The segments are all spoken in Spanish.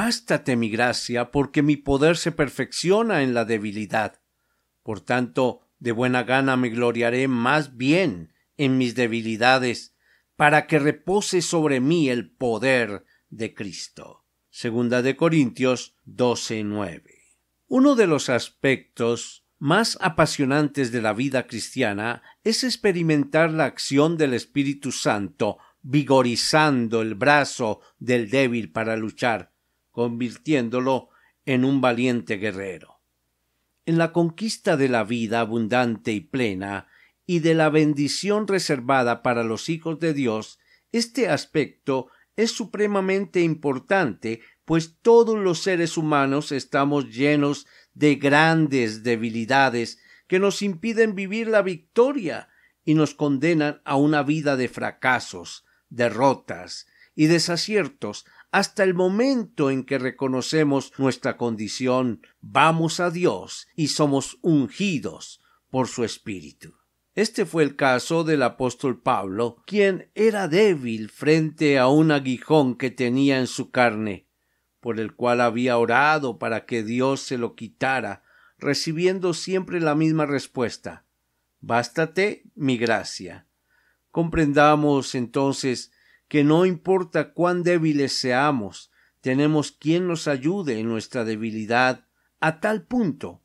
Bástate mi gracia, porque mi poder se perfecciona en la debilidad. Por tanto, de buena gana me gloriaré más bien en mis debilidades, para que repose sobre mí el poder de Cristo. Segunda de Corintios 12:9. Uno de los aspectos más apasionantes de la vida cristiana es experimentar la acción del Espíritu Santo vigorizando el brazo del débil para luchar convirtiéndolo en un valiente guerrero. En la conquista de la vida abundante y plena y de la bendición reservada para los hijos de Dios, este aspecto es supremamente importante, pues todos los seres humanos estamos llenos de grandes debilidades que nos impiden vivir la victoria y nos condenan a una vida de fracasos, derrotas y desaciertos hasta el momento en que reconocemos nuestra condición, vamos a Dios y somos ungidos por su Espíritu. Este fue el caso del apóstol Pablo, quien era débil frente a un aguijón que tenía en su carne, por el cual había orado para que Dios se lo quitara, recibiendo siempre la misma respuesta Bástate mi gracia. Comprendamos entonces que no importa cuán débiles seamos, tenemos quien nos ayude en nuestra debilidad a tal punto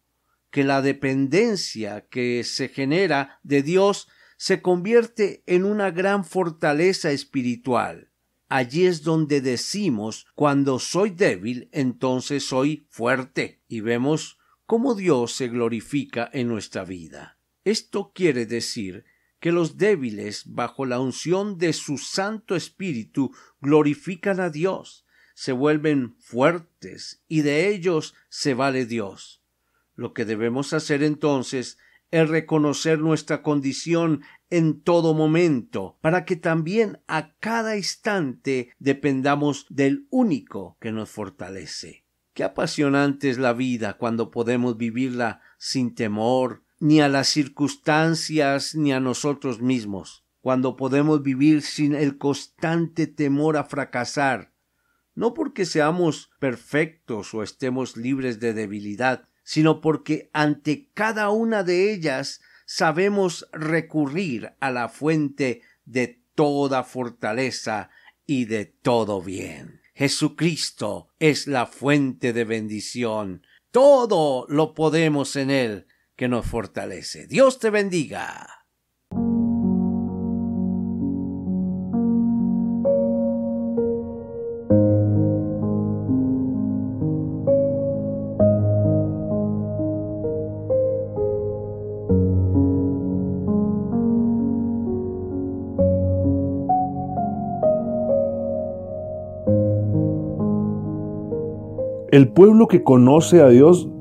que la dependencia que se genera de Dios se convierte en una gran fortaleza espiritual. Allí es donde decimos cuando soy débil, entonces soy fuerte, y vemos cómo Dios se glorifica en nuestra vida. Esto quiere decir que los débiles, bajo la unción de su Santo Espíritu, glorifican a Dios, se vuelven fuertes y de ellos se vale Dios. Lo que debemos hacer entonces es reconocer nuestra condición en todo momento, para que también a cada instante dependamos del único que nos fortalece. Qué apasionante es la vida cuando podemos vivirla sin temor, ni a las circunstancias ni a nosotros mismos, cuando podemos vivir sin el constante temor a fracasar, no porque seamos perfectos o estemos libres de debilidad, sino porque ante cada una de ellas sabemos recurrir a la fuente de toda fortaleza y de todo bien. Jesucristo es la fuente de bendición. Todo lo podemos en Él que nos fortalece. Dios te bendiga. El pueblo que conoce a Dios